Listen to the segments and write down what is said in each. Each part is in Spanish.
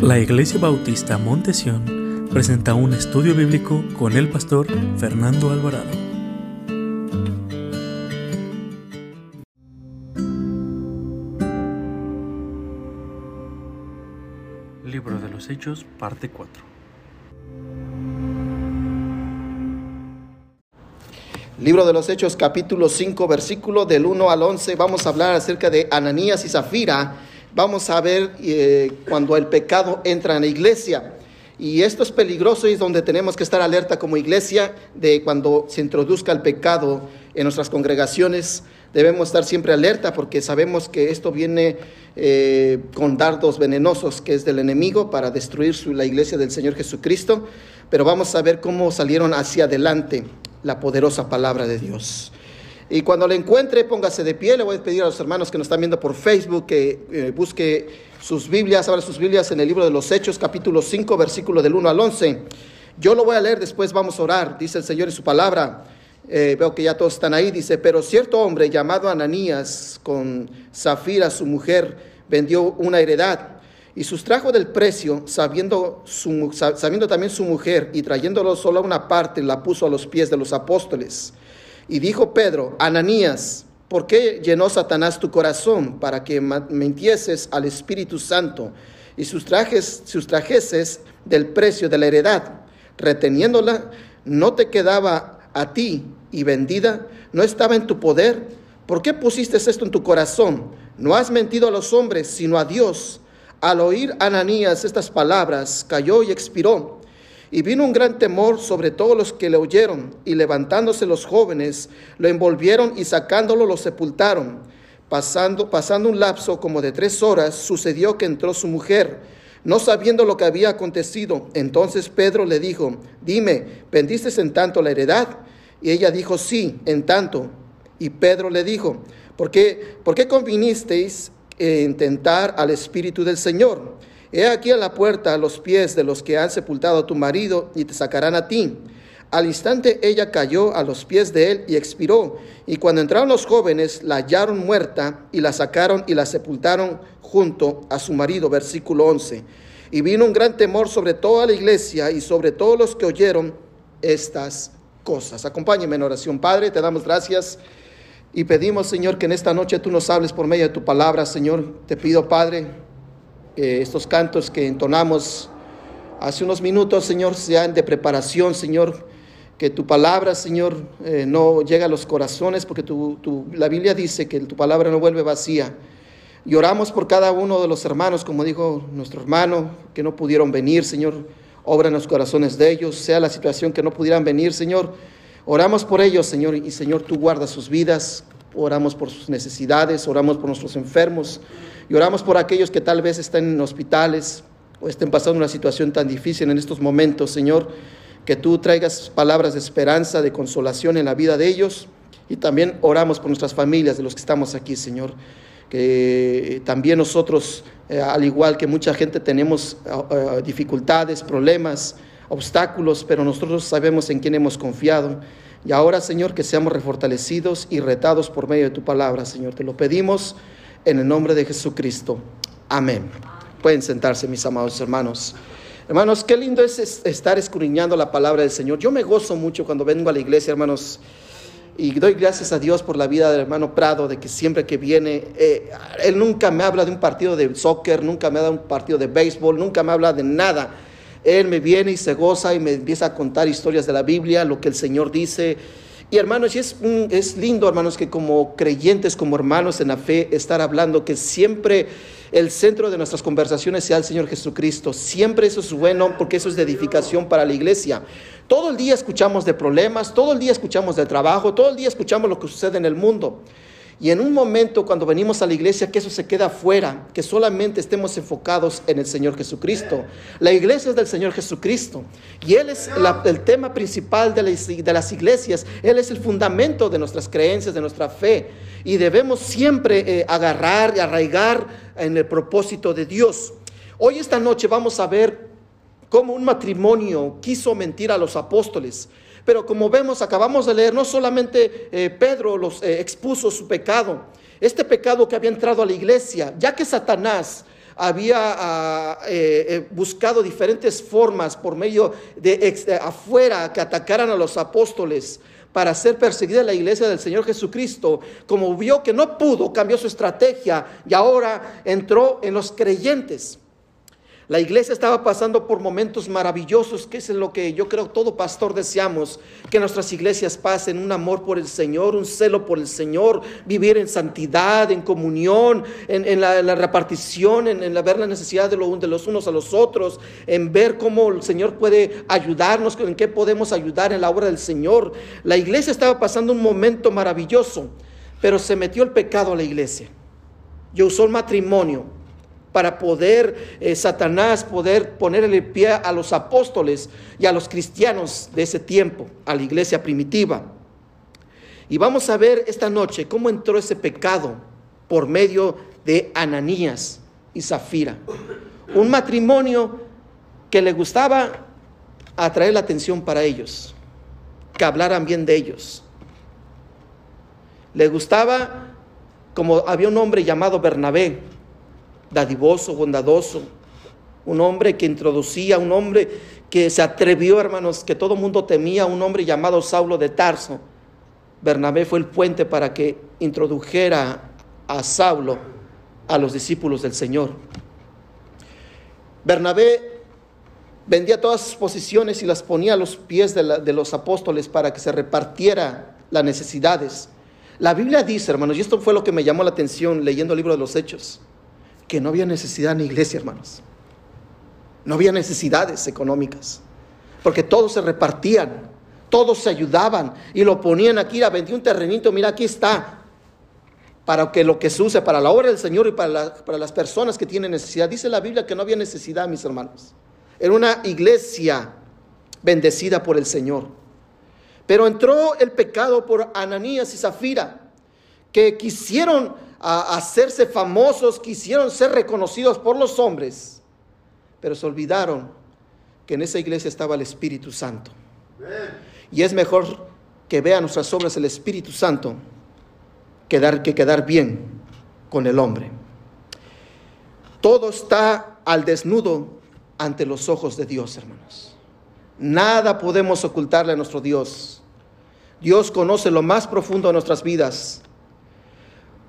La Iglesia Bautista Montesión presenta un estudio bíblico con el pastor Fernando Alvarado. Libro de los Hechos, parte 4. Libro de los Hechos, capítulo 5, versículo del 1 al 11. Vamos a hablar acerca de Ananías y Zafira. Vamos a ver eh, cuando el pecado entra en la iglesia. Y esto es peligroso y es donde tenemos que estar alerta como iglesia de cuando se introduzca el pecado en nuestras congregaciones. Debemos estar siempre alerta porque sabemos que esto viene eh, con dardos venenosos que es del enemigo para destruir la iglesia del Señor Jesucristo. Pero vamos a ver cómo salieron hacia adelante la poderosa palabra de Dios. Y cuando lo encuentre, póngase de pie. Le voy a pedir a los hermanos que nos están viendo por Facebook que eh, busque sus Biblias, abra sus Biblias en el libro de los Hechos, capítulo 5, versículo del 1 al 11. Yo lo voy a leer, después vamos a orar. Dice el Señor en su palabra. Eh, veo que ya todos están ahí. Dice, pero cierto hombre llamado Ananías, con Zafira, su mujer, vendió una heredad y sustrajo del precio, sabiendo, su, sabiendo también su mujer, y trayéndolo solo a una parte, la puso a los pies de los apóstoles. Y dijo Pedro, Ananías, ¿por qué llenó Satanás tu corazón para que mentieses al Espíritu Santo y sustrajes, sustrajeses del precio de la heredad, reteniéndola? ¿No te quedaba a ti y vendida? ¿No estaba en tu poder? ¿Por qué pusiste esto en tu corazón? No has mentido a los hombres, sino a Dios al oír Ananías estas palabras, cayó y expiró. Y vino un gran temor sobre todos los que le oyeron, y levantándose los jóvenes, lo envolvieron y sacándolo lo sepultaron. Pasando, pasando un lapso como de tres horas, sucedió que entró su mujer, no sabiendo lo que había acontecido. Entonces Pedro le dijo, dime, ¿vendiste en tanto la heredad? Y ella dijo, sí, en tanto. Y Pedro le dijo, ¿por qué, ¿por qué convinisteis intentar al Espíritu del Señor. He aquí a la puerta a los pies de los que han sepultado a tu marido y te sacarán a ti. Al instante ella cayó a los pies de él y expiró. Y cuando entraron los jóvenes, la hallaron muerta y la sacaron y la sepultaron junto a su marido. Versículo 11. Y vino un gran temor sobre toda la iglesia y sobre todos los que oyeron estas cosas. Acompáñeme en oración. Padre, te damos gracias y pedimos, Señor, que en esta noche tú nos hables por medio de tu palabra, Señor. Te pido, Padre, que estos cantos que entonamos hace unos minutos, Señor, sean de preparación, Señor. Que tu palabra, Señor, eh, no llegue a los corazones, porque tu, la Biblia dice que tu palabra no vuelve vacía. Y oramos por cada uno de los hermanos, como dijo nuestro hermano, que no pudieron venir, Señor. Obra en los corazones de ellos, sea la situación que no pudieran venir, Señor Oramos por ellos, Señor, y Señor, tú guardas sus vidas, oramos por sus necesidades, oramos por nuestros enfermos y oramos por aquellos que tal vez estén en hospitales o estén pasando una situación tan difícil en estos momentos, Señor, que tú traigas palabras de esperanza, de consolación en la vida de ellos y también oramos por nuestras familias, de los que estamos aquí, Señor, que también nosotros, eh, al igual que mucha gente, tenemos uh, uh, dificultades, problemas, obstáculos, pero nosotros sabemos en quién hemos confiado. Y ahora, Señor, que seamos refortalecidos y retados por medio de tu palabra, Señor. Te lo pedimos en el nombre de Jesucristo. Amén. Pueden sentarse, mis amados hermanos. Hermanos, qué lindo es estar escudriñando la palabra del Señor. Yo me gozo mucho cuando vengo a la iglesia, hermanos. Y doy gracias a Dios por la vida del hermano Prado, de que siempre que viene, eh, él nunca me habla de un partido de soccer, nunca me habla de un partido de béisbol, nunca me habla de nada él me viene y se goza y me empieza a contar historias de la Biblia, lo que el Señor dice. Y hermanos, y es, es lindo, hermanos, que como creyentes, como hermanos en la fe, estar hablando que siempre el centro de nuestras conversaciones sea el Señor Jesucristo. Siempre eso es bueno porque eso es de edificación para la iglesia. Todo el día escuchamos de problemas, todo el día escuchamos de trabajo, todo el día escuchamos lo que sucede en el mundo. Y en un momento cuando venimos a la iglesia, que eso se queda fuera, que solamente estemos enfocados en el Señor Jesucristo. La iglesia es del Señor Jesucristo. Y Él es el tema principal de, las iglesias. Él es el fundamento de nuestras creencias, de nuestra fe. Y debemos siempre eh, agarrar y arraigar en el propósito de Dios. Hoy esta noche vamos a ver cómo un matrimonio quiso mentir a los apóstoles. Pero como vemos, acabamos de leer, no solamente eh, Pedro los eh, expuso su pecado, este pecado que había entrado a la iglesia, ya que Satanás había ah, eh, buscado diferentes formas por medio de afuera que atacaran a los apóstoles para ser perseguida la iglesia del Señor Jesucristo, como vio que no pudo, cambió su estrategia y ahora entró en los creyentes. La iglesia estaba pasando por momentos maravillosos, que es lo que yo creo todo pastor deseamos, que nuestras iglesias pasen un amor por el Señor, un celo por el Señor, vivir en santidad, en comunión, en, la, repartición, en, ver la necesidad de, de los unos a los otros, en ver cómo el Señor puede ayudarnos, en qué podemos ayudar en la obra del Señor. La iglesia estaba pasando un momento maravilloso, pero se metió el pecado a la iglesia y usó el matrimonio para poder eh, Satanás poder ponerle pie a los apóstoles y a los cristianos de ese tiempo, a la iglesia primitiva. Y vamos a ver esta noche cómo entró ese pecado por medio de Ananías y Zafira. Un matrimonio que le gustaba atraer la atención para ellos, que hablaran bien de ellos. Le gustaba, como había un hombre llamado Bernabé, dadivoso, bondadoso, un hombre que introducía, un hombre que se atrevió, hermanos, que todo mundo temía, un hombre llamado Saulo de Tarso. Bernabé fue el puente para que introdujera a Saulo a los discípulos del Señor. Bernabé vendía todas sus posiciones y las ponía a los pies de, de los apóstoles para que se repartiera las necesidades. La Biblia dice, hermanos, y esto fue lo que me llamó la atención leyendo el libro de los Hechos que no había necesidad en la iglesia, hermanos. No había necesidades económicas, porque todos se repartían, todos se ayudaban y lo ponían aquí, a vendí un terrenito, mira, aquí está, para que lo que se use para la obra del Señor y para, para las personas que tienen necesidad. Dice la Biblia que no había necesidad, mis hermanos. Era una iglesia bendecida por el Señor. Pero entró el pecado por Ananías y Zafira, que quisieron a hacerse famosos, quisieron ser reconocidos por los hombres, pero se olvidaron que en esa iglesia estaba el Espíritu Santo. Y es mejor que vean nuestras obras el Espíritu Santo que, que quedar bien con el hombre. Todo está al desnudo ante los ojos de Dios, hermanos. Nada podemos ocultarle a nuestro Dios. Dios conoce lo más profundo de nuestras vidas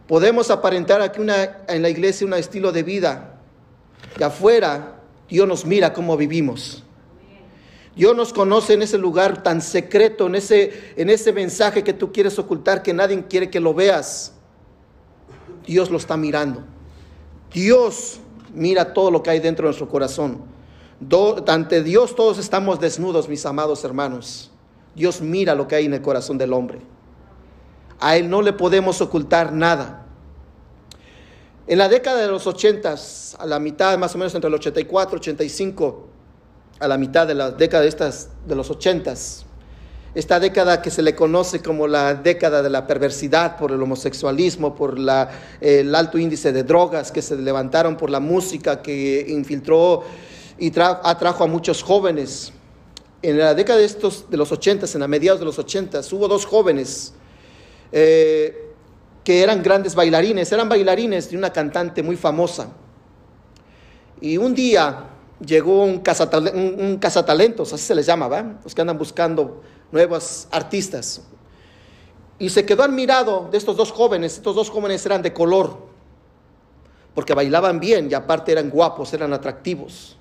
Podemos aparentar aquí una, en la iglesia un estilo de vida. De afuera, Dios nos mira cómo vivimos. Dios nos conoce en ese lugar tan secreto, en ese, en ese mensaje que tú quieres ocultar, que nadie quiere que lo veas. Dios lo está mirando. Dios mira todo lo que hay dentro de nuestro corazón. ante Dios todos estamos desnudos, mis amados hermanos. Dios mira lo que hay en el corazón del hombre. A Él no le podemos ocultar nada. En la década de los 80, a la mitad, más o menos entre el 84 y 85, a la mitad de la década de, estas, de los 80, esta década que se le conoce como la década de la perversidad por el homosexualismo, por el alto índice de drogas que se levantaron por la música que infiltró y atrajo a muchos jóvenes. En la década de, estos, de los 80, en la mediados de los 80, hubo dos jóvenes eh, que eran grandes bailarines, eran bailarines de una cantante muy famosa. Y un día llegó un, cazatalentos, así se les llama, ¿va? Los que andan buscando nuevos artistas. Y se quedó admirado de estos dos jóvenes. Estos dos jóvenes eran de color, porque bailaban bien y aparte eran guapos, eran atractivos.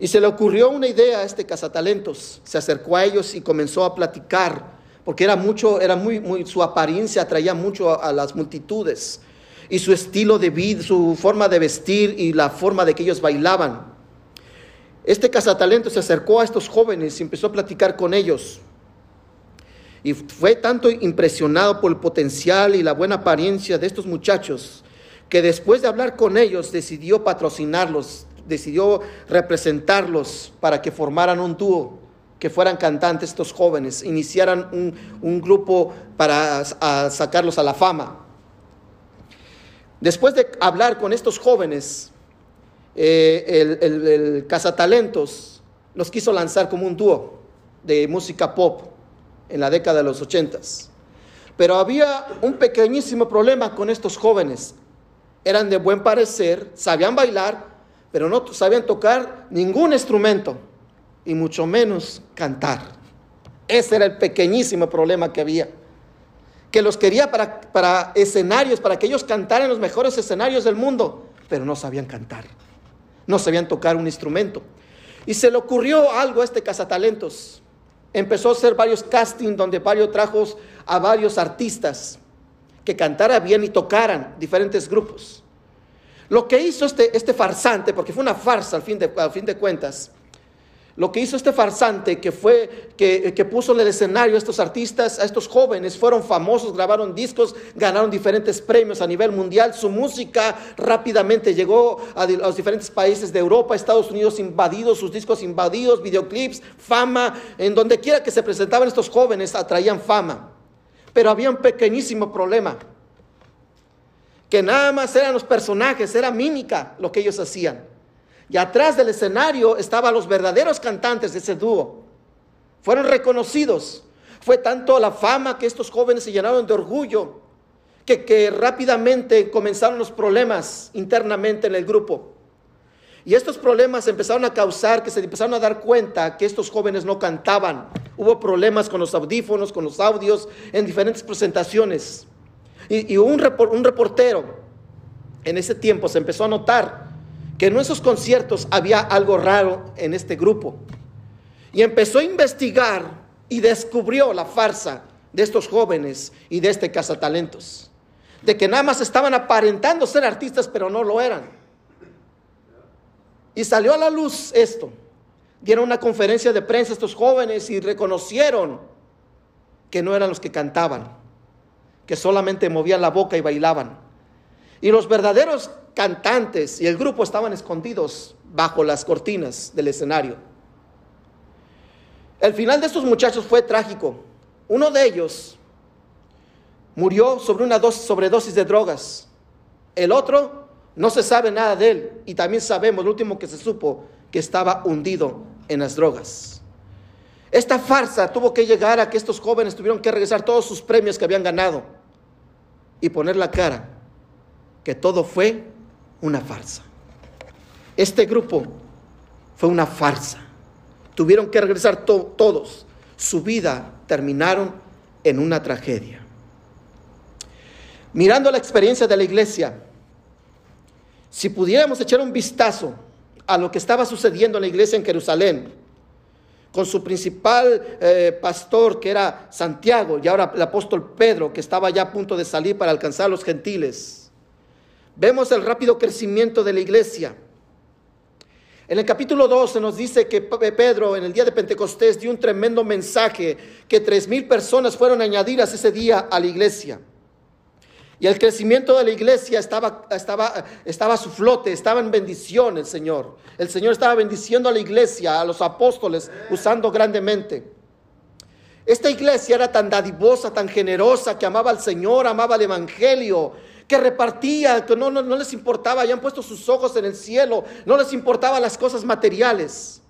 Y se le ocurrió una idea a este cazatalentos. Se acercó a ellos y comenzó a platicar porque era mucho, era muy, muy, su apariencia atraía mucho a, las multitudes y su estilo de vida, su forma de vestir y la forma de que ellos bailaban. Este cazatalento se acercó a estos jóvenes y empezó a platicar con ellos. Y fue tanto impresionado por el potencial y la buena apariencia de estos muchachos que después de hablar con ellos decidió patrocinarlos, decidió representarlos para que formaran un dúo que fueran cantantes estos jóvenes, iniciaran un, grupo para sacarlos a la fama. Después de hablar con estos jóvenes, eh, el, el, Cazatalentos los quiso lanzar como un dúo de música pop en la década de los ochentas. Pero había un pequeñísimo problema con estos jóvenes. eran de buen parecer, sabían bailar, pero no sabían tocar ningún instrumento y mucho menos cantar. Ese era el pequeñísimo problema que había. Que los quería para, para escenarios, para que ellos cantaran los mejores escenarios del mundo, pero no sabían cantar, no sabían tocar un instrumento. Y se le ocurrió algo a este cazatalentos. Empezó a hacer varios castings donde varios trajo a varios artistas que cantaran bien y tocaran diferentes grupos. Lo que hizo este, este farsante, porque fue una farsa al fin de, al fin de cuentas, lo que hizo este farsante que fue que, que, puso en el escenario a estos artistas, a estos jóvenes, fueron famosos, grabaron discos, ganaron diferentes premios a nivel mundial. Su música rápidamente llegó a, los diferentes países de Europa, Estados Unidos invadidos, sus discos invadidos, videoclips, fama. En donde quiera que se presentaban estos jóvenes atraían fama. Pero había un pequeñísimo problema. Que nada más eran los personajes, era mímica lo que ellos hacían. Y atrás del escenario estaban los verdaderos cantantes de ese dúo. Fueron reconocidos. Fue tanto la fama que estos jóvenes se llenaron de orgullo que, que rápidamente comenzaron los problemas internamente en el grupo. Y estos problemas empezaron a causar que se empezaron a dar cuenta que estos jóvenes no cantaban. Hubo problemas con los audífonos, con los audios, en diferentes presentaciones. Y, un, un reportero en ese tiempo se empezó a notar que en esos conciertos había algo raro en este grupo. Y empezó a investigar y descubrió la farsa de estos jóvenes y de este cazatalentos. De que nada más estaban aparentando ser artistas, pero no lo eran. Y salió a la luz esto. Dieron una conferencia de prensa estos jóvenes y reconocieron que no eran los que cantaban, que solamente movían la boca y bailaban. Y los verdaderos cantantes y el grupo estaban escondidos bajo las cortinas del escenario. El final de estos muchachos fue trágico. Uno de ellos murió sobre una sobredosis de drogas. El otro no se sabe nada de él y también sabemos, lo último que se supo, que estaba hundido en las drogas. Esta farsa tuvo que llegar a que estos jóvenes tuvieron que regresar todos sus premios que habían ganado y poner la cara que todo fue una farsa. Este grupo fue una farsa. Tuvieron que regresar todos. Su vida terminaron en una tragedia. Mirando la experiencia de la iglesia, si pudiéramos echar un vistazo a lo que estaba sucediendo en la iglesia en Jerusalén, con su principal eh, pastor que era Santiago y ahora el apóstol Pedro que estaba ya a punto de salir para alcanzar a los gentiles, Vemos el rápido crecimiento de la iglesia. En el capítulo 12 nos dice que Pedro en el día de Pentecostés dio un tremendo mensaje, que tres mil personas fueron añadidas ese día a la iglesia. Y el crecimiento de la iglesia estaba, estaba, estaba a su flote, estaba en bendición el Señor. El Señor estaba bendiciendo a la iglesia, a los apóstoles, usando grandemente. Esta iglesia era tan dadivosa, tan generosa, que amaba al Señor, amaba el Evangelio, que repartía, que no, no, no les importaba, habían puesto sus ojos en el cielo, no les importaban las cosas materiales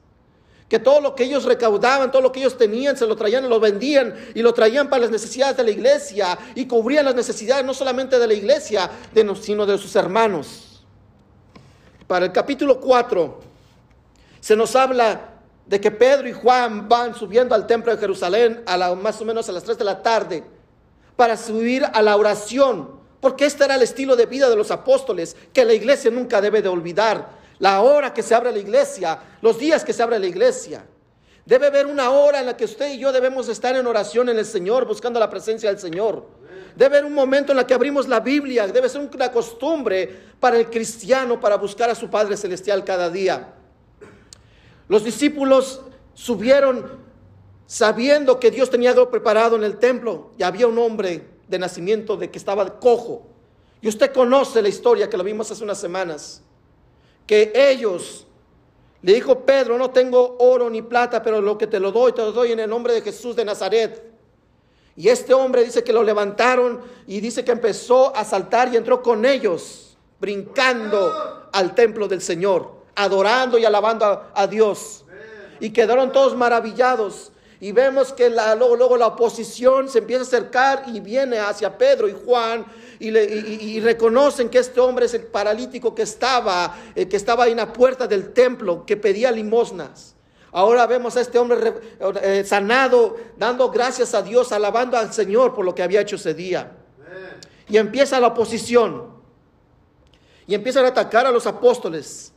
que todo lo que ellos recaudaban, todo lo que ellos tenían, se lo traían lo vendían y lo traían para las necesidades de la iglesia y cubrían las necesidades no solamente de la iglesia, sino de sus hermanos. Para el capítulo 4 se nos habla de que Pedro y Juan van subiendo al templo de Jerusalén a la, más o menos a las 3 de la tarde para subir a la oración porque este era el estilo de vida de los apóstoles que la iglesia nunca debe de olvidar. La hora que se abre la iglesia, los días que se abre la iglesia. Debe haber una hora en la que usted y yo debemos estar en oración en el Señor, buscando la presencia del Señor. Debe haber un momento en la que abrimos la Biblia. Debe ser una costumbre para el cristiano para buscar a su Padre Celestial cada día. Los discípulos subieron sabiendo que Dios tenía algo preparado en el templo y había un hombre de nacimiento de que estaba cojo. Y usted conoce la historia que lo vimos hace unas semanas. Que ellos, le dijo Pedro, no tengo oro ni plata, pero lo que te lo doy, te lo doy en el nombre de Jesús de Nazaret. Y este hombre dice que lo levantaron y dice que empezó a saltar y entró con ellos, brincando al templo del Señor, adorando y alabando a, a Dios. Y quedaron todos maravillados Y vemos que la, luego, luego la oposición se empieza a acercar y viene hacia Pedro y Juan y, reconocen que este hombre es el paralítico que estaba, eh, que estaba en la puerta del templo, que pedía limosnas. Ahora vemos a este hombre eh, sanado, dando gracias a Dios, alabando al Señor por lo que había hecho ese día. Y empieza la oposición. Y empiezan a atacar a los apóstoles.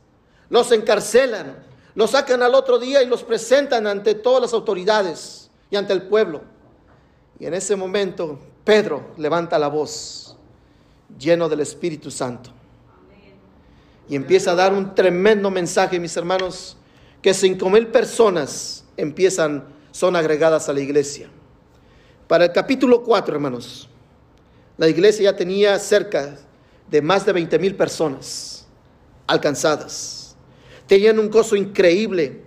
Los encarcelan. Los sacan al otro día y los presentan ante todas las autoridades y ante el pueblo. Y en ese momento Pedro levanta la voz, lleno del Espíritu Santo. Y empieza a dar un tremendo mensaje, mis hermanos que cinco mil personas empiezan, son agregadas a la iglesia. Para el capítulo 4, hermanos, la iglesia ya tenía cerca de más de 20 mil personas alcanzadas. Tenían un gozo increíble.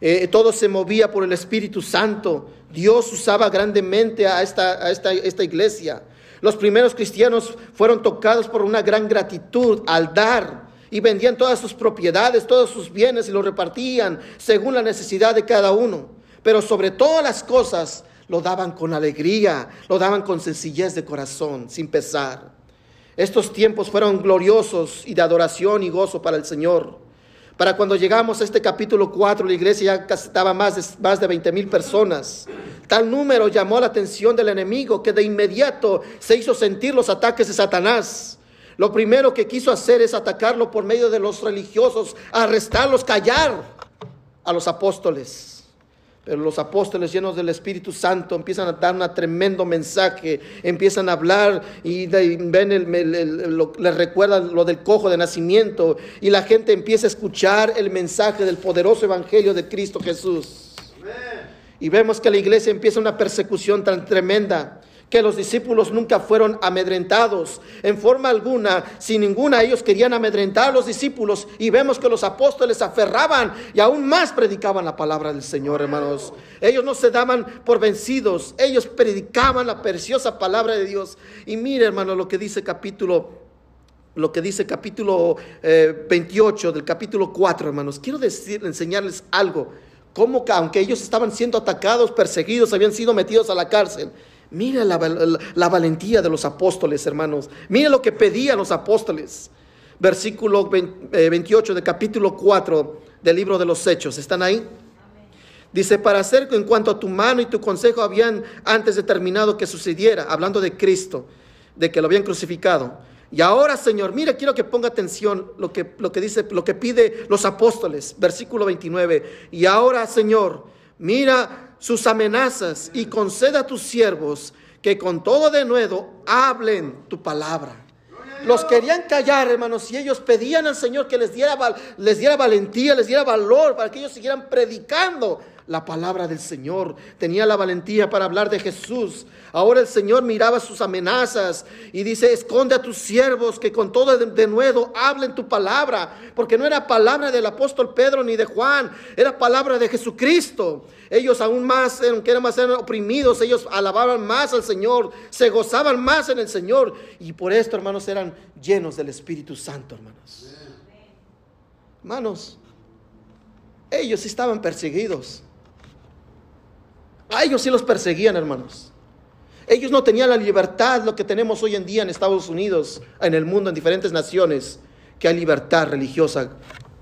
Eh, todo se movía por el Espíritu Santo. Dios usaba grandemente a esta, a esta, esta iglesia. Los primeros cristianos fueron tocados por una gran gratitud al dar y vendían todas sus propiedades, todos sus bienes y los repartían según la necesidad de cada uno. Pero sobre todas las cosas lo daban con alegría, lo daban con sencillez de corazón, sin pesar. Estos tiempos fueron gloriosos y de adoración y gozo para el Señor. Para cuando llegamos a este capítulo 4, la iglesia ya estaba más de, más de 20 mil personas. Tal número llamó la atención del enemigo que de inmediato se hizo sentir los ataques de Satanás. Lo primero que quiso hacer es atacarlo por medio de los religiosos, arrestarlos, callar a los apóstoles. Pero los apóstoles llenos del Espíritu Santo empiezan a dar un tremendo mensaje, empiezan a hablar y ven les recuerdan lo del cojo de nacimiento y la gente empieza a escuchar el mensaje del poderoso evangelio de Cristo Jesús. Y vemos que la iglesia empieza una persecución tan tremenda que los discípulos nunca fueron amedrentados en forma alguna, sin ninguna, ellos querían amedrentar a los discípulos y vemos que los apóstoles aferraban y aún más predicaban la palabra del Señor, hermanos. Ellos no se daban por vencidos, ellos predicaban la preciosa palabra de Dios. Y mire, hermano, lo que dice capítulo lo que dice capítulo 28 eh, del capítulo 4, hermanos. Quiero decir, enseñarles algo. Como que aunque ellos estaban siendo atacados, perseguidos, habían sido metidos a la cárcel, Mira la, valentía de los apóstoles, hermanos. Mira lo que pedían los apóstoles. Versículo 28 de capítulo 4 del libro de los Hechos. ¿Están ahí? Dice, para hacer en cuanto a tu mano y tu consejo habían antes determinado que sucediera, hablando de Cristo, de que lo habían crucificado. Y ahora, Señor, mira, quiero que ponga atención lo que, lo que dice, lo que pide los apóstoles, versículo 29. Y ahora, Señor, mira sus amenazas y conceda a tus siervos que con todo de nuevo hablen tu palabra. Los querían callar, hermanos, y ellos pedían al Señor que les diera, les diera valentía, les diera valor para que ellos siguieran predicando la palabra del Señor, tenía la valentía para hablar de Jesús. Ahora el Señor miraba sus amenazas y dice, esconde a tus siervos que con todo de, nuevo hablen tu palabra, porque no era palabra del apóstol Pedro ni de Juan, era palabra de Jesucristo. Ellos aún más, aunque eran más oprimidos, ellos alababan más al Señor, se gozaban más en el Señor y por esto, hermanos, eran llenos del Espíritu Santo, hermanos. Hermanos, ellos estaban perseguidos. A ellos sí los perseguían, hermanos. Ellos no tenían la libertad, lo que tenemos hoy en día en Estados Unidos, en el mundo, en diferentes naciones, que hay libertad religiosa,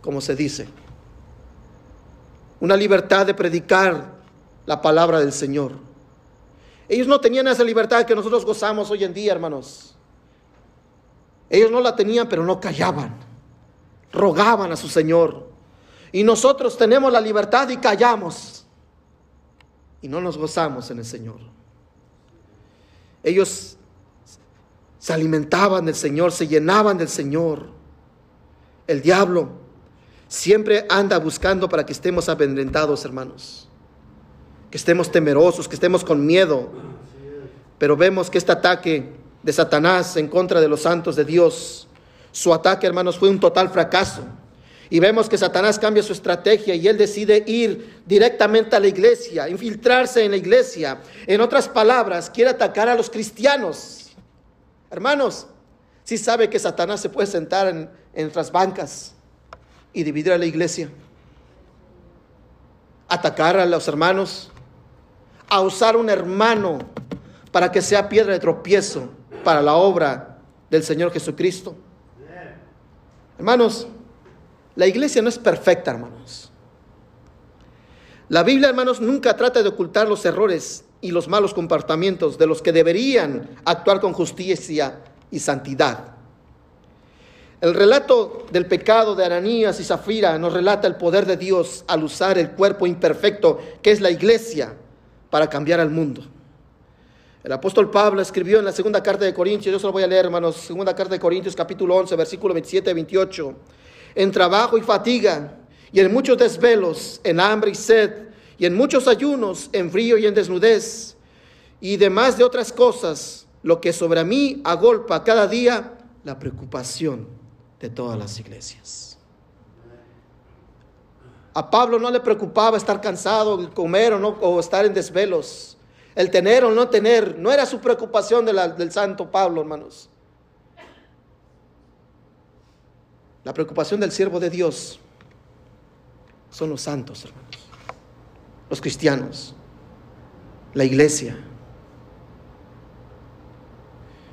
como se dice. Una libertad de predicar la palabra del Señor. Ellos no tenían esa libertad que nosotros gozamos hoy en día, hermanos. Ellos no la tenían, pero no callaban. Rogaban a su Señor. Y nosotros tenemos la libertad y callamos y no nos gozamos en el Señor. Ellos se alimentaban del Señor, se llenaban del Señor. El diablo siempre anda buscando para que estemos amedrentados, hermanos. Que estemos temerosos, que estemos con miedo. Pero vemos que este ataque de Satanás en contra de los santos de Dios, su ataque, hermanos, fue un total fracaso. Y vemos que Satanás cambia su estrategia y él decide ir directamente a la iglesia, infiltrarse en la iglesia. En otras palabras, quiere atacar a los cristianos. Hermanos, si sabe que Satanás se puede sentar en, en bancas y dividir a la iglesia, atacar a los hermanos, a usar un hermano para que sea piedra de tropiezo para la obra del Señor Jesucristo. Hermanos, la iglesia no es perfecta, hermanos. La Biblia, hermanos, nunca trata de ocultar los errores y los malos comportamientos de los que deberían actuar con justicia y santidad. El relato del pecado de Ananías y Zafira nos relata el poder de Dios al usar el cuerpo imperfecto que es la iglesia para cambiar al mundo. El apóstol Pablo escribió en la segunda carta de Corintios, yo se lo voy a leer hermanos, segunda carta de Corintios capítulo 11, versículo 27 y 28, en trabajo y fatiga, y en muchos desvelos, en hambre y sed, y en muchos ayunos, en frío y en desnudez, y demás de otras cosas, lo que sobre mí agolpa cada día la preocupación de todas las iglesias. A Pablo no le preocupaba estar cansado, comer o, no, o estar en desvelos. El tener o no tener no era su preocupación del santo Pablo, hermanos. La preocupación del siervo de Dios son los santos, hermanos. Los cristianos, la iglesia.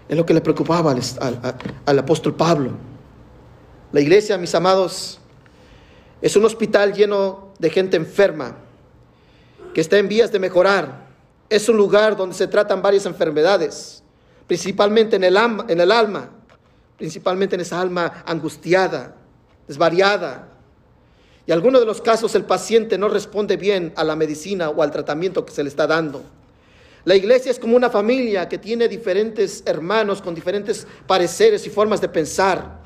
Es lo que le preocupaba al apóstol Pablo. La iglesia, mis amados, es un hospital lleno de gente enferma que está en vías de mejorar. Es un lugar donde se tratan varias enfermedades, principalmente en el, en el alma, principalmente en esa alma angustiada, desvariada. Y en algunos de los casos el paciente no responde bien a la medicina o al tratamiento que se le está dando. La iglesia es como una familia que tiene diferentes hermanos con diferentes pareceres y formas de pensar.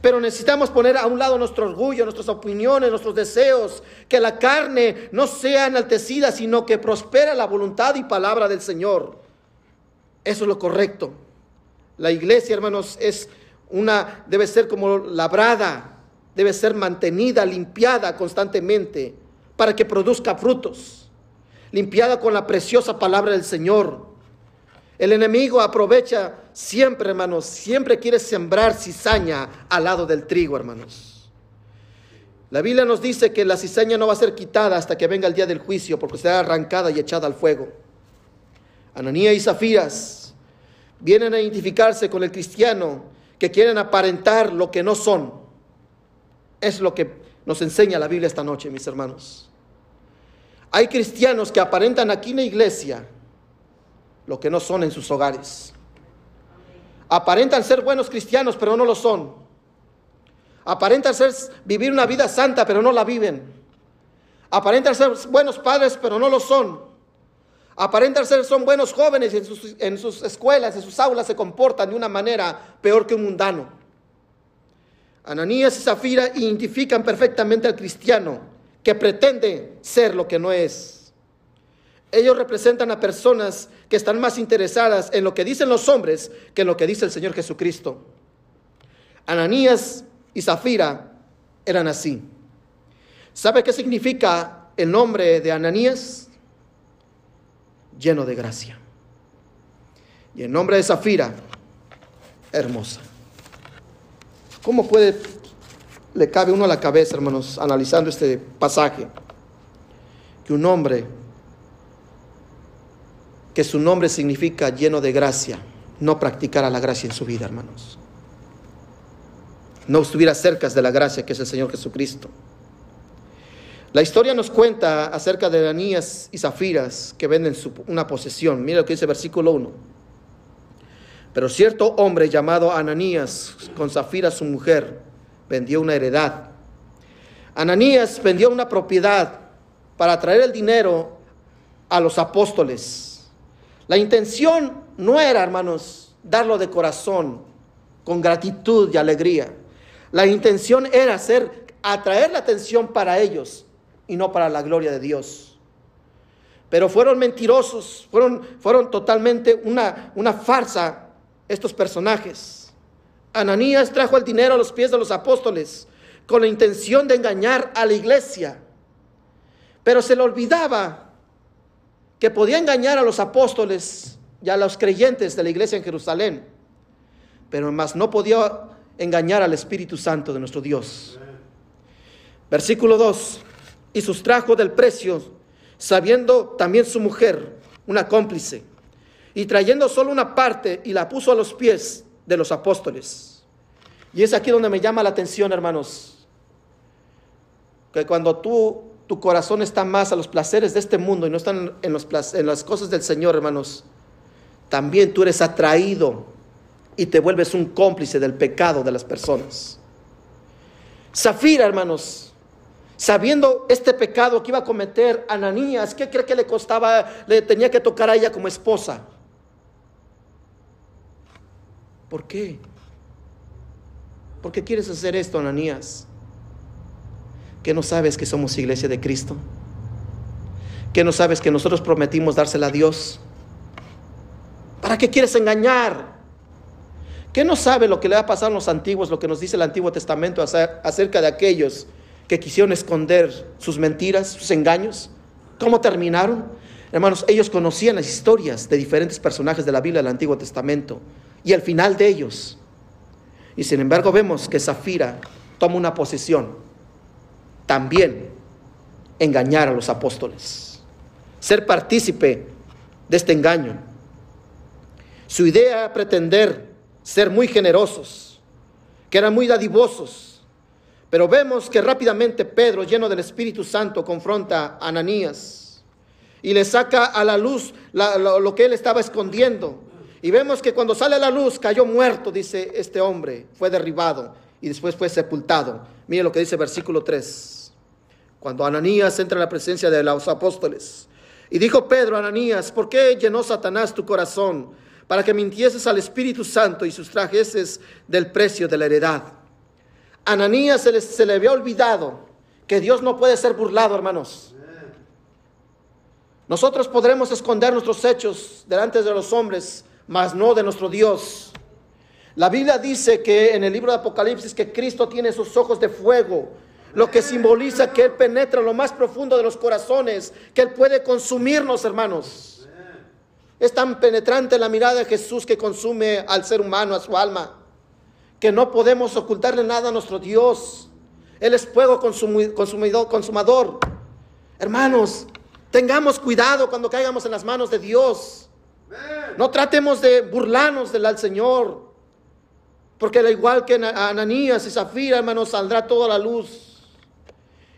Pero necesitamos poner a un lado nuestro orgullo, nuestras opiniones, nuestros deseos, que la carne no sea enaltecida, sino que prospera la voluntad y palabra del Señor. Eso es lo correcto. La iglesia, hermanos, es una debe ser como labrada, debe ser mantenida, limpiada constantemente para que produzca frutos. Limpiada con la preciosa palabra del Señor. El enemigo aprovecha siempre, hermanos, siempre quiere sembrar cizaña al lado del trigo, hermanos. La Biblia nos dice que la cizaña no va a ser quitada hasta que venga el día del juicio, porque será arrancada y echada al fuego. Ananías y Zafíras vienen a identificarse con el cristiano que quieren aparentar lo que no son. Es lo que nos enseña la Biblia esta noche, mis hermanos. Hay cristianos que aparentan aquí en la iglesia lo que no son en sus hogares. Aparentan ser buenos cristianos, pero no lo son. Aparentan ser, vivir una vida santa, pero no la viven. Aparentan ser buenos padres, pero no lo son. Aparentan ser son buenos jóvenes y en sus, en sus escuelas, en sus aulas se comportan de una manera peor que un mundano. Ananías y Zafira identifican perfectamente al cristiano que pretende ser lo que no es. Ellos representan a personas que están más interesadas en lo que dicen los hombres que en lo que dice el Señor Jesucristo. Ananías y Zafira eran así. ¿Sabe qué significa el nombre de Ananías? Lleno de gracia. Y el nombre de Zafira, hermosa. ¿Cómo puede, le cabe uno a la cabeza, hermanos, analizando este pasaje, que un hombre que su nombre significa lleno de gracia, no practicara la gracia en su vida, hermanos. No estuviera cerca de la gracia que es el Señor Jesucristo. La historia nos cuenta acerca de Ananías y Zafiras que venden una posesión. Mira lo que dice versículo 1. Pero cierto hombre llamado Ananías, con Zafira su mujer, vendió una heredad. Ananías vendió una propiedad para traer el dinero a los apóstoles la intención no era, hermanos, darlo de corazón, con gratitud y alegría. La intención era hacer, atraer la atención para ellos y no para la gloria de Dios. Pero fueron mentirosos, fueron, fueron totalmente una, una farsa estos personajes. Ananías trajo el dinero a los pies de los apóstoles con la intención de engañar a la iglesia. Pero se le olvidaba que podía engañar a los apóstoles y a los creyentes de la iglesia en Jerusalén, pero más no podía engañar al Espíritu Santo de nuestro Dios. Versículo 2, y sustrajo del precio sabiendo también su mujer, una cómplice, y trayendo solo una parte y la puso a los pies de los apóstoles. Y es aquí donde me llama la atención, hermanos, que cuando tú, tu corazón está más a los placeres de este mundo y no están en, los, en las cosas del Señor, hermanos, también tú eres atraído y te vuelves un cómplice del pecado de las personas. Zafira, hermanos, sabiendo este pecado que iba a cometer Ananías, ¿qué cree que le costaba? Le tenía que tocar a ella como esposa. ¿Por qué? ¿Por qué quieres hacer esto, Ananías? ¿Que no sabes que somos iglesia de Cristo? ¿Que no sabes que nosotros prometimos dársela a Dios? ¿Para qué quieres engañar? ¿Qué no sabe lo que le ha pasado a los antiguos, lo que nos dice el Antiguo Testamento acerca de aquellos que quisieron esconder sus mentiras, sus engaños? ¿Cómo terminaron? Hermanos, ellos conocían las historias de diferentes personajes de la Biblia del Antiguo Testamento y al final de ellos. Y sin embargo vemos que Zafira toma una posición, también engañar a los apóstoles, ser partícipe de este engaño. Su idea era pretender ser muy generosos, que eran muy dadivosos. Pero vemos que rápidamente Pedro, lleno del Espíritu Santo, confronta a Ananías y le saca a la luz lo, que él estaba escondiendo. Y vemos que cuando sale a la luz cayó muerto, dice este hombre, fue derribado y después fue sepultado. Mire lo que dice versículo 3. Cuando Ananías entra en la presencia de los apóstoles. Y dijo Pedro, Ananías, ¿por qué llenó Satanás tu corazón para que mintieses al Espíritu Santo y sustrajeses del precio de la heredad. Ananías se le, se le había olvidado que Dios no puede ser burlado, hermanos. Nosotros podremos esconder nuestros hechos delante de los hombres, mas no de nuestro Dios. La Biblia dice que en el libro de Apocalipsis que Cristo tiene sus ojos de fuego, lo que simboliza que Él penetra lo más profundo de los corazones, que Él puede consumirnos, hermanos. Es tan penetrante la mirada de Jesús que consume al ser humano, a su alma, que no podemos ocultarle nada a nuestro Dios. Él es fuego consumidor, consumador. Hermanos, tengamos cuidado cuando caigamos en las manos de Dios. No tratemos de burlarnos del al Señor. Porque al igual que Ananías y Zafira, hermanos, saldrá toda la luz.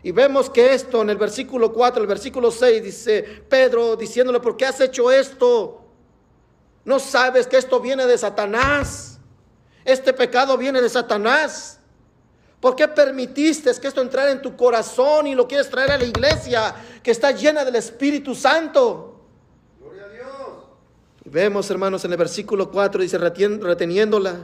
Y vemos que esto en el versículo 4, el versículo 6 dice Pedro diciéndole, ¿por qué has hecho esto? ¿No sabes que esto viene de Satanás? Este pecado viene de Satanás. ¿Por qué permitiste que esto entrara en tu corazón y lo quieres traer a la iglesia que está llena del Espíritu Santo? Gloria a Dios. Vemos, hermanos, en el versículo 4 dice, reteniéndola,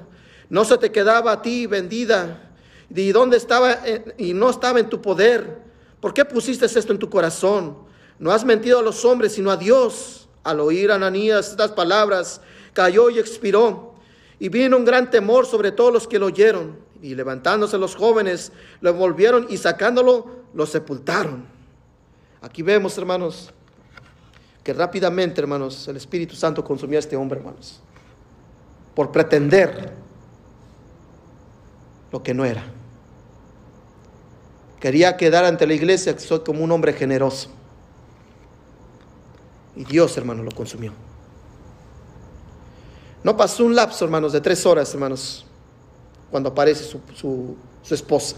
no se te quedaba a ti vendida ¿Y dónde estaba eh, y no estaba en tu poder? ¿Por qué pusiste esto en tu corazón? No has mentido a los hombres, sino a Dios. Al oír a Ananías estas palabras, cayó y expiró. Y vino un gran temor sobre todos los que lo oyeron. Y levantándose los jóvenes, lo envolvieron y sacándolo, lo sepultaron. Aquí vemos, hermanos, que rápidamente, hermanos, el Espíritu Santo consumió a este hombre, hermanos, por pretender lo que no era. Quería quedar ante la iglesia soy como un hombre generoso. Y Dios, hermanos, lo consumió. No pasó un lapso, hermanos, de tres horas, hermanos, cuando aparece su, esposa.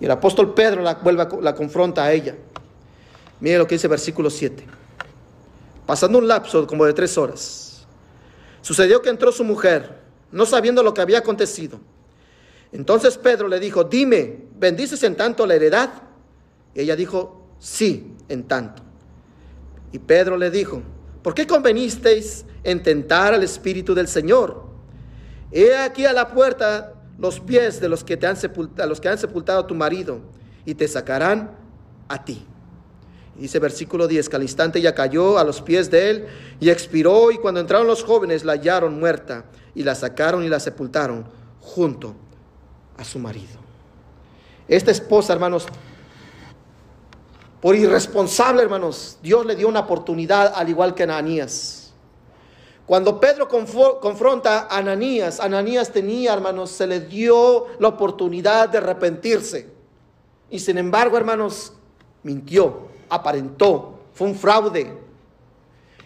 Y el apóstol Pedro la, vuelve, la confronta a ella. Mire lo que dice versículo 7. Pasando un lapso como de tres horas, sucedió que entró su mujer, no sabiendo lo que había acontecido. Entonces Pedro le dijo, dime, ¿bendices en tanto la heredad? Y ella dijo, sí, en tanto. Y Pedro le dijo, ¿por qué convenisteis en tentar al Espíritu del Señor? He aquí a la puerta los pies de los que, te han sepultado, los que han sepultado a tu marido y te sacarán a ti. Dice versículo 10, que al instante ella cayó a los pies de él y expiró y cuando entraron los jóvenes la hallaron muerta y la sacaron y la sepultaron junto a su marido. Esta esposa, hermanos, por irresponsable, hermanos, Dios le dio una oportunidad al igual que Ananías. Cuando Pedro confronta a Ananías, Ananías tenía, hermanos, se le dio la oportunidad de arrepentirse. Y sin embargo, hermanos, mintió aparentó, fue un fraude.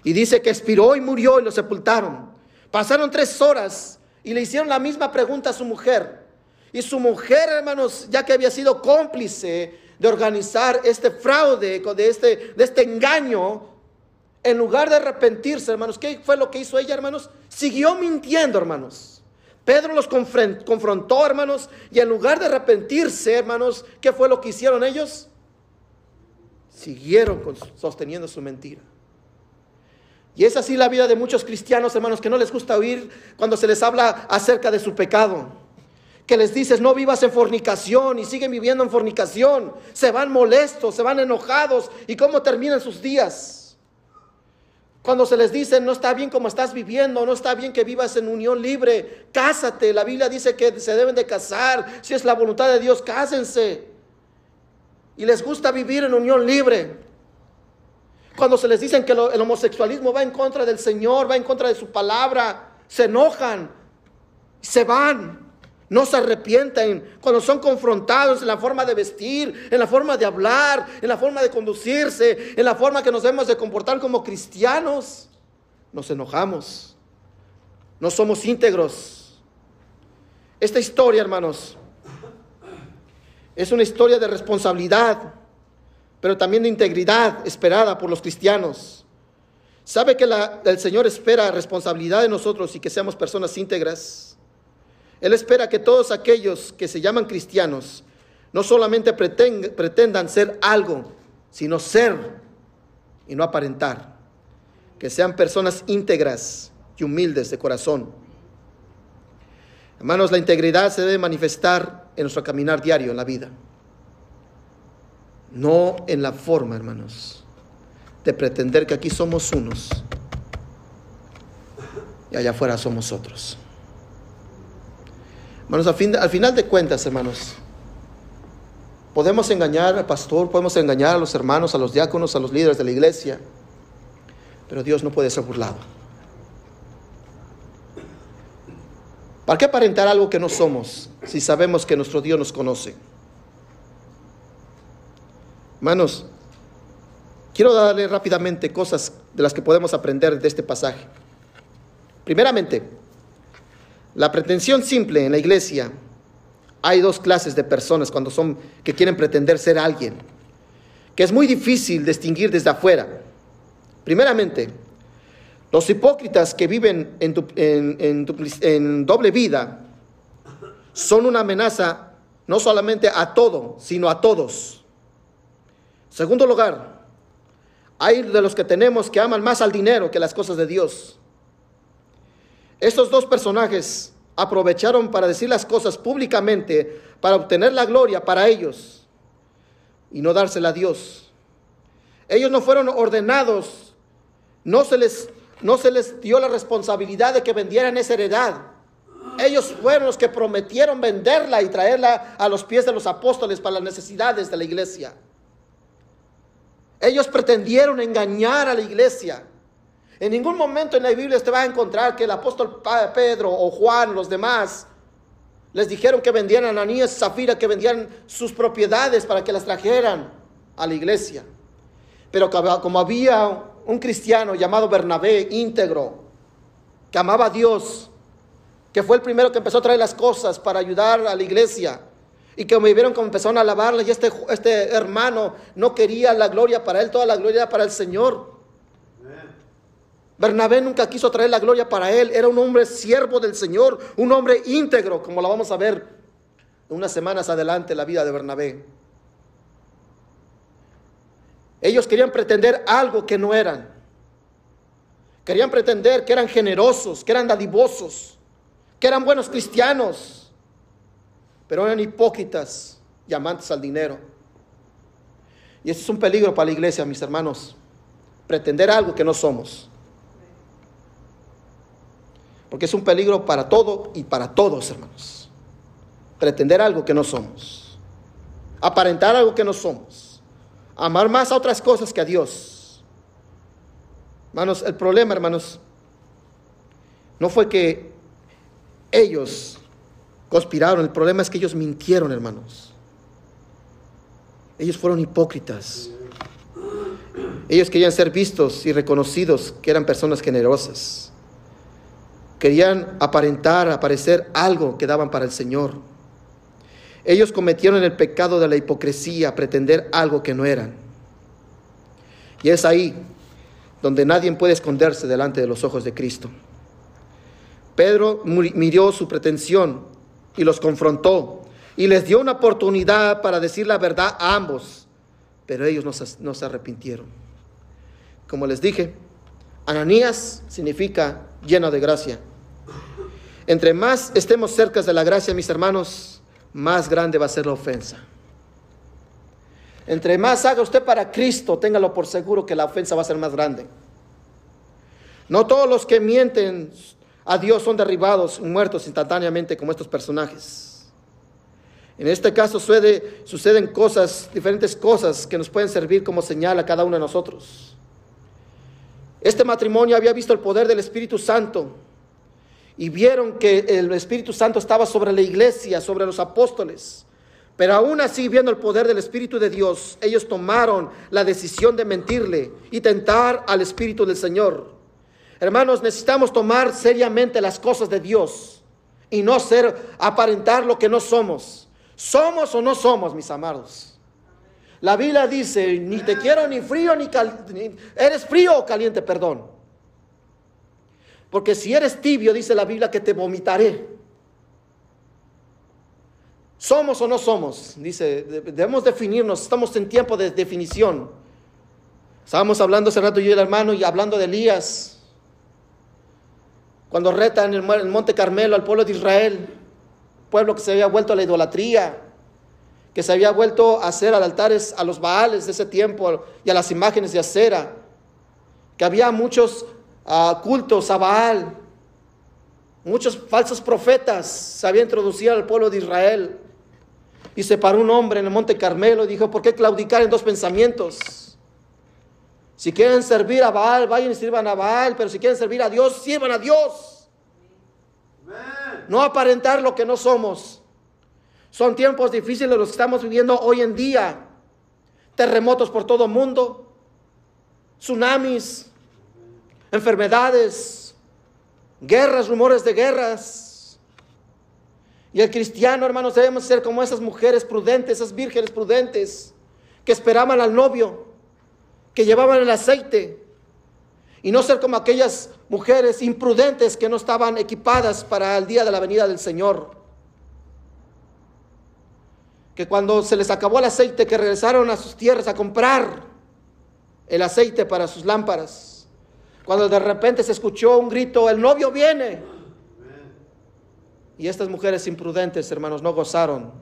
Y dice que expiró y murió y lo sepultaron. Pasaron tres horas y le hicieron la misma pregunta a su mujer. Y su mujer, hermanos, ya que había sido cómplice de organizar este fraude, de este, de este engaño, en lugar de arrepentirse, hermanos, ¿qué fue lo que hizo ella, hermanos? Siguió mintiendo, hermanos. Pedro los confrontó, hermanos, y en lugar de arrepentirse, hermanos, ¿qué fue lo que hicieron ellos? Siguieron sosteniendo su mentira. Y es así la vida de muchos cristianos, hermanos, que no les gusta oír cuando se les habla acerca de su pecado. Que les dices, no vivas en fornicación y siguen viviendo en fornicación. Se van molestos, se van enojados. ¿Y cómo terminan sus días? Cuando se les dice, no está bien como estás viviendo, no está bien que vivas en unión libre, cásate. La Biblia dice que se deben de casar. Si es la voluntad de Dios, cásense. Y les gusta vivir en unión libre. Cuando se les dicen que el homosexualismo va en contra del Señor, va en contra de su palabra, se enojan, se van, no se arrepienten. Cuando son confrontados en la forma de vestir, en la forma de hablar, en la forma de conducirse, en la forma que nos debemos de comportar como cristianos, nos enojamos. No somos íntegros. Esta historia, hermanos, es una historia de responsabilidad pero también de integridad esperada por los cristianos. ¿Sabe que el Señor espera responsabilidad de nosotros y que seamos personas íntegras? Él espera que todos aquellos que se llaman cristianos no solamente pretendan ser algo, sino ser y no aparentar. Que sean personas íntegras y humildes de corazón. Hermanos, la integridad se debe manifestar en nuestro caminar diario en la vida no en la forma, hermanos, de pretender que aquí somos unos y allá afuera somos otros. Hermanos, al, al final de cuentas, hermanos, podemos engañar al pastor, podemos engañar a los hermanos, a los diáconos, a los líderes de la iglesia, pero Dios no puede ser burlado. ¿Para qué aparentar algo que no somos si sabemos que nuestro Dios nos conoce? Hermanos, quiero darle rápidamente cosas de las que podemos aprender de este pasaje. Primeramente, la pretensión simple en la iglesia. Hay dos clases de personas cuando son que quieren pretender ser alguien, que es muy difícil distinguir desde afuera. Primeramente, los hipócritas que viven en, en doble vida son una amenaza no solamente a todo, sino a todos. Segundo lugar, hay de los que tenemos que aman más al dinero que las cosas de Dios. Estos dos personajes aprovecharon para decir las cosas públicamente para obtener la gloria para ellos y no dársela a Dios. Ellos no fueron ordenados, no se les, no se les dio la responsabilidad de que vendieran esa heredad. Ellos fueron los que prometieron venderla y traerla a los pies de los apóstoles para las necesidades de la iglesia. Ellos pretendieron engañar a la iglesia. En ningún momento en la Biblia usted va a encontrar que el apóstol Pedro o Juan, los demás, les dijeron que vendieran Ananías Zafira, que vendieran sus propiedades para que las trajeran a la iglesia. Pero como había un cristiano llamado Bernabé, íntegro, que amaba a Dios, que fue el primero que empezó a traer las cosas para ayudar a la iglesia, y que me vieron como empezaron a alabarle y este, este hermano no quería la gloria para él, toda la gloria para el Señor. Bernabé nunca quiso traer la gloria para él, era un hombre siervo del Señor, un hombre íntegro, como lo vamos a ver unas semanas adelante la vida de Bernabé. Ellos querían pretender algo que no eran. Querían pretender que eran generosos, que eran dadivosos, que eran buenos cristianos pero eran hipócritas y amantes al dinero. Y este es un peligro para la iglesia, mis hermanos, pretender algo que no somos. Porque es un peligro para todo y para todos, hermanos. Pretender algo que no somos. Aparentar algo que no somos. Amar más a otras cosas que a Dios. Hermanos, el problema, hermanos, no fue que ellos conspiraron. El problema es que ellos mintieron, hermanos. Ellos fueron hipócritas. Ellos querían ser vistos y reconocidos que eran personas generosas. Querían aparentar, aparecer algo que daban para el Señor. Ellos cometieron el pecado de la hipocresía, pretender algo que no eran. Y es ahí donde nadie puede esconderse delante de los ojos de Cristo. Pedro miró su pretensión y los confrontó y les dio una oportunidad para decir la verdad a ambos, pero ellos no se, arrepintieron. Como les dije, Ananías significa lleno de gracia. Entre más estemos cerca de la gracia, mis hermanos, más grande va a ser la ofensa. Entre más haga usted para Cristo, téngalo por seguro que la ofensa va a ser más grande. No todos los que mienten a Dios son derribados, muertos instantáneamente como estos personajes. En este caso sucede, suceden cosas, diferentes cosas que nos pueden servir como señal a cada uno de nosotros. Este matrimonio había visto el poder del Espíritu Santo y vieron que el Espíritu Santo estaba sobre la iglesia, sobre los apóstoles. Pero aún así, viendo el poder del Espíritu de Dios, ellos tomaron la decisión de mentirle y tentar al Espíritu del Señor. Hermanos, necesitamos tomar seriamente las cosas de Dios y no ser aparentar lo que no somos. Somos o no somos, mis amados. La Biblia dice, ni te quiero ni frío ni caliente. Eres frío o caliente, perdón. Porque si eres tibio, dice la Biblia, que te vomitaré. ¿Somos o no somos? Dice, debemos definirnos, estamos en tiempo de definición. Estábamos hablando hace rato yo y el hermano y hablando de Elías cuando reta en el Monte Carmelo al pueblo de Israel, pueblo que se había vuelto a la idolatría, que se había vuelto a hacer al altares a los baales de ese tiempo y a las imágenes de acera, que había muchos uh, cultos a Baal, muchos falsos profetas se habían introducido al pueblo de Israel. Y se paró un hombre en el Monte Carmelo y dijo, ¿por qué claudicar en dos pensamientos? Si quieren servir a Baal, vayan y sirvan a Baal, pero si quieren servir a Dios, sirvan a Dios. No aparentar lo que no somos. Son tiempos difíciles los que estamos viviendo hoy en día. Terremotos por todo el mundo, tsunamis, enfermedades, guerras, rumores de guerras. Y el cristiano, hermanos, debemos ser como esas mujeres prudentes, esas vírgenes prudentes que esperaban al novio que llevaban el aceite y no ser como aquellas mujeres imprudentes que no estaban equipadas para el día de la venida del Señor. Que cuando se les acabó el aceite, que regresaron a sus tierras a comprar el aceite para sus lámparas. Cuando de repente se escuchó un grito, el novio viene. Y estas mujeres imprudentes, hermanos, no gozaron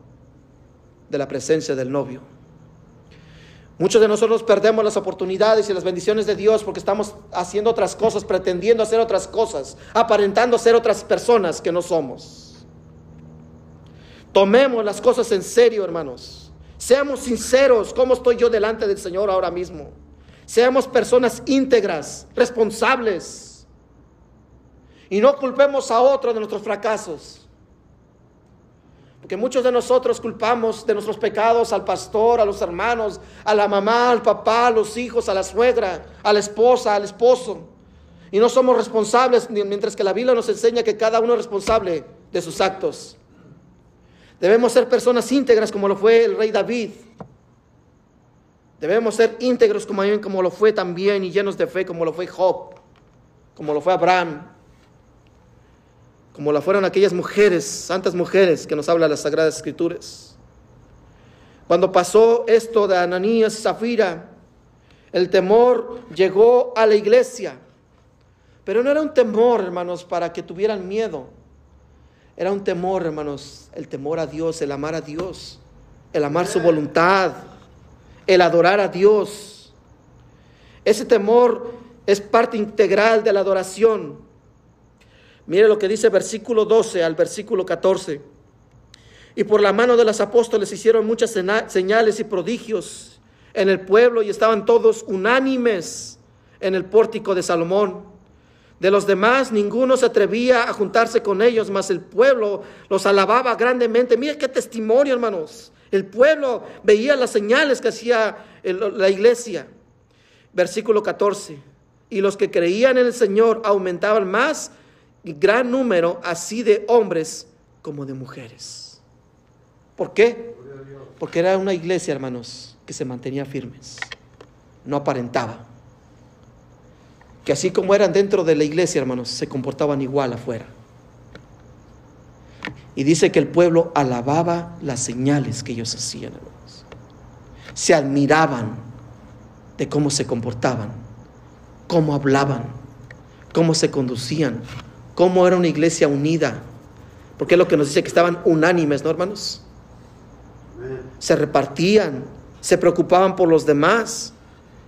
de la presencia del novio. Muchos de nosotros perdemos las oportunidades y las bendiciones de Dios porque estamos haciendo otras cosas, pretendiendo hacer otras cosas, aparentando ser otras personas que no somos. Tomemos las cosas en serio, hermanos. Seamos sinceros, ¿cómo estoy yo delante del Señor ahora mismo? Seamos personas íntegras, responsables. Y no culpemos a otro de nuestros fracasos. Porque muchos de nosotros culpamos de nuestros pecados al pastor, a los hermanos, a la mamá, al papá, a los hijos, a la suegra, a la esposa, al esposo. Y no somos responsables, mientras que la Biblia nos enseña que cada uno es responsable de sus actos. Debemos ser personas íntegras como lo fue el rey David. Debemos ser íntegros como, como lo fue también y llenos de fe como lo fue Job, como lo fue Abraham como la fueron aquellas mujeres, santas mujeres que nos habla las Sagradas Escrituras. Cuando pasó esto de Ananías y Zafira, el temor llegó a la iglesia. Pero no era un temor, hermanos, para que tuvieran miedo. Era un temor, hermanos, el temor a Dios, el amar a Dios, el amar su voluntad, el adorar a Dios. Ese temor es parte integral de la adoración. Mire lo que dice versículo 12 al versículo 14. Y por la mano de los apóstoles hicieron muchas señales y prodigios en el pueblo y estaban todos unánimes en el pórtico de Salomón. De los demás, ninguno se atrevía a juntarse con ellos, mas el pueblo los alababa grandemente. Mire qué testimonio, hermanos. El pueblo veía las señales que hacía la iglesia. Versículo 14. Y los que creían en el Señor aumentaban más, gran número, así de hombres como de mujeres. ¿Por qué? Porque era una iglesia, hermanos, que se mantenía firmes, no aparentaba. Que así como eran dentro de la iglesia, hermanos, se comportaban igual afuera. Y dice que el pueblo alababa las señales que ellos hacían, hermanos. Se admiraban de cómo se comportaban, cómo hablaban, cómo se conducían, cómo era una iglesia unida. Porque es lo que nos dice que estaban unánimes, ¿no, hermanos? Se repartían, se preocupaban por los demás.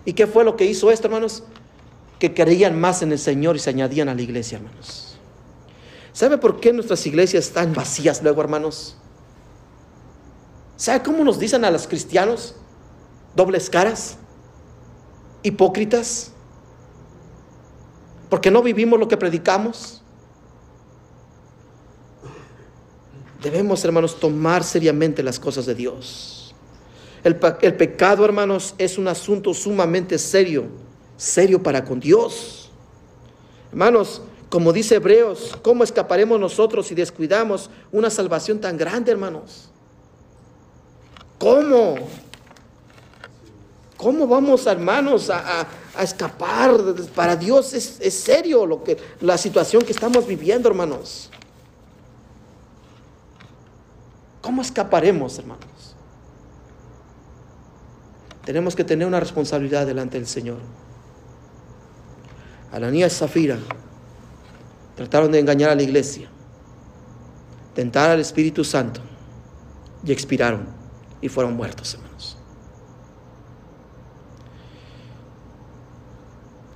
¿Y qué fue lo que hizo esto, hermanos? Que creían más en el Señor y se añadían a la iglesia, hermanos. ¿Sabe por qué nuestras iglesias están vacías luego, hermanos? ¿Sabe cómo nos dicen a los cristianos? Dobles caras, hipócritas, porque no vivimos lo que predicamos. Debemos, hermanos, tomar seriamente las cosas de Dios. El, el, pecado, hermanos, es un asunto sumamente serio, serio para con Dios. Hermanos, como dice Hebreos, ¿cómo escaparemos nosotros si descuidamos una salvación tan grande, hermanos? ¿Cómo? ¿Cómo vamos, hermanos, a, escapar? Para Dios es, serio lo que, la situación que estamos viviendo, hermanos. ¿Cómo escaparemos, hermanos? Tenemos que tener una responsabilidad delante del Señor. Ananías Zafira Trataron de engañar a la iglesia, tentar al Espíritu Santo y expiraron y fueron muertos, hermanos.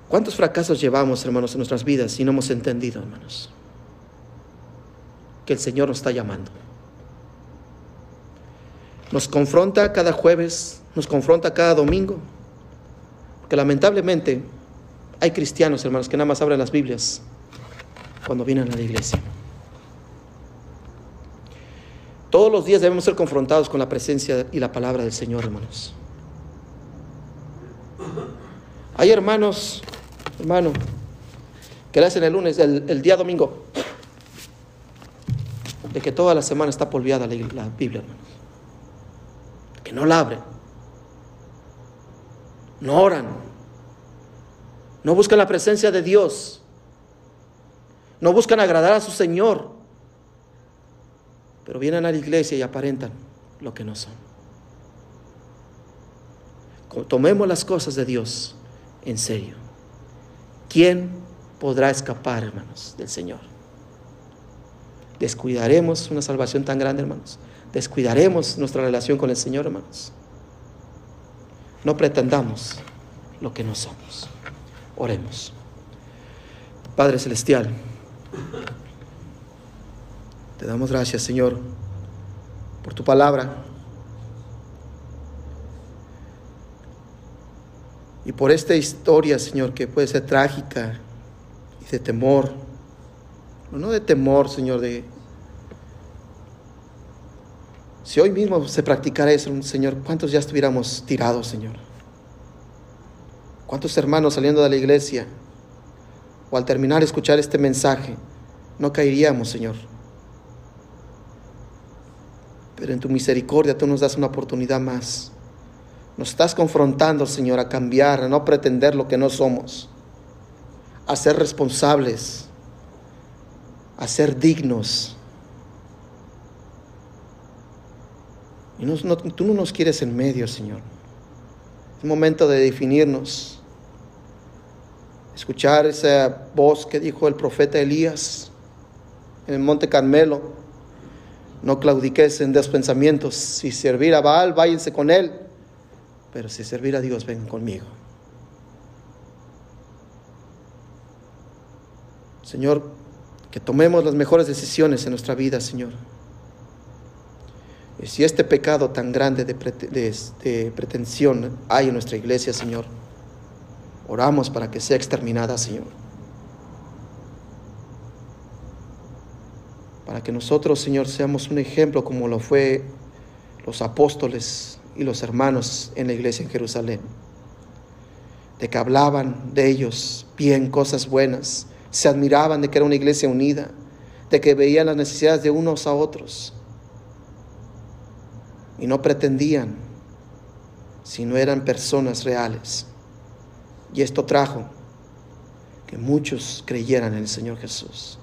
¿Cuántos fracasos llevamos, hermanos, en nuestras vidas y no hemos entendido, hermanos? Que el Señor nos está llamando. Nos confronta cada jueves, nos confronta cada domingo. Porque lamentablemente hay cristianos, hermanos, que nada más abren las Biblias cuando vienen a la iglesia. Todos los días debemos ser confrontados con la presencia y la palabra del Señor, hermanos. Hay hermanos, hermano, que le hacen el lunes, el, día domingo, de que toda la semana está polviada la, la Biblia, hermanos. Que no la abren, no oran, no buscan la presencia de Dios. No buscan agradar a su Señor, pero vienen a la iglesia y aparentan lo que no son. Tomemos las cosas de Dios en serio. ¿Quién podrá escapar, hermanos, del Señor? Descuidaremos una salvación tan grande, hermanos. Descuidaremos nuestra relación con el Señor, hermanos. No pretendamos lo que no somos. Oremos. Padre Celestial. Te damos gracias, Señor, por tu palabra. Y por esta historia, Señor, que puede ser trágica y de temor. No de temor, Señor, de... Si hoy mismo se practicara eso, Señor, ¿cuántos ya estuviéramos tirados, Señor? ¿Cuántos hermanos saliendo de la iglesia o al terminar de escuchar este mensaje, no caeríamos, Señor. Pero en tu misericordia tú nos das una oportunidad más. Nos estás confrontando, Señor, a cambiar, a no pretender lo que no somos, a ser responsables, a ser dignos. Y tú no nos quieres en medio, Señor. Es momento de definirnos escuchar esa voz que dijo el profeta Elías en el monte Carmelo. No claudiques en pensamientos. Si servir a Baal, váyanse con él. Pero si servir a Dios, vengan conmigo. Señor, que tomemos las mejores decisiones en nuestra vida, Señor. Y si este pecado tan grande de, de pretensión hay en nuestra iglesia, Señor, Oramos para que sea exterminada, Señor. Para que nosotros, Señor, seamos un ejemplo como lo fue los apóstoles y los hermanos en la iglesia en Jerusalén. de que hablaban de ellos bien, cosas buenas, se admiraban de que era una iglesia unida, de que veían las necesidades de unos a otros y no pretendían, si no eran personas reales. Y esto trajo que muchos creyeran en el Señor Jesús.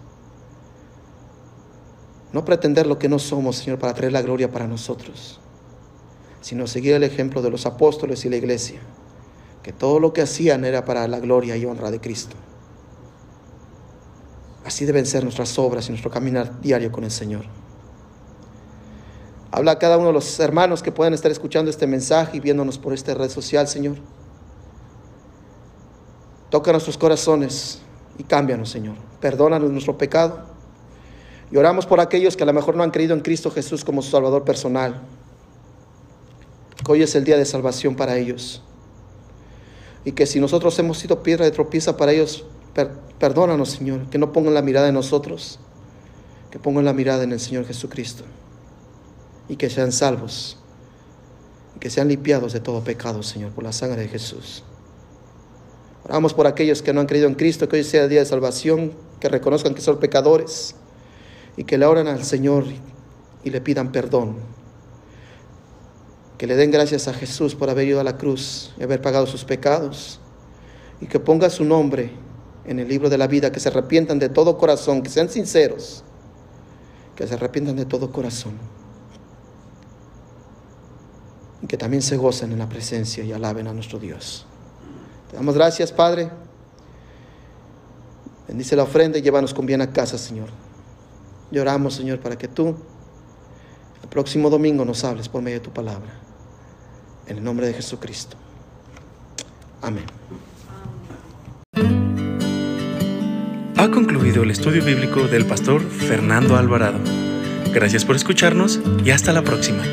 No pretender lo que no somos, Señor, para traer la gloria para nosotros, sino seguir el ejemplo de los apóstoles y la iglesia, que todo lo que hacían era para la gloria y honra de Cristo. Así deben ser nuestras obras y nuestro caminar diario con el Señor. Habla a cada uno de los hermanos que puedan estar escuchando este mensaje y viéndonos por esta red social, Señor. Toca nuestros corazones y cámbianos, Señor. Perdónanos nuestro pecado. Y oramos por aquellos que a lo mejor no han creído en Cristo Jesús como su Salvador personal. Hoy es el día de salvación para ellos. Y que si nosotros hemos sido piedra de tropieza para ellos, perdónanos, Señor. Que no pongan la mirada en nosotros, que pongan la mirada en el Señor Jesucristo y que sean salvos y que sean limpiados de todo pecado, Señor, por la sangre de Jesús. Oramos por aquellos que no han creído en Cristo, que hoy sea día de salvación, que reconozcan que son pecadores y que le oran al Señor y le pidan perdón. Que le den gracias a Jesús por haber ido a la cruz y haber pagado sus pecados. Y que ponga su nombre en el libro de la vida, que se arrepientan de todo corazón, que sean sinceros, que se arrepientan de todo corazón y que también se gocen en la presencia y alaben a nuestro Dios. Damos gracias, Padre. Bendice la ofrenda y llévanos con bien a casa, Señor. Lloramos, Señor, para que tú el próximo domingo nos hables por medio de tu palabra. En el nombre de Jesucristo. Amén. Ha concluido el estudio bíblico del pastor Fernando Alvarado. Gracias por escucharnos y hasta la próxima.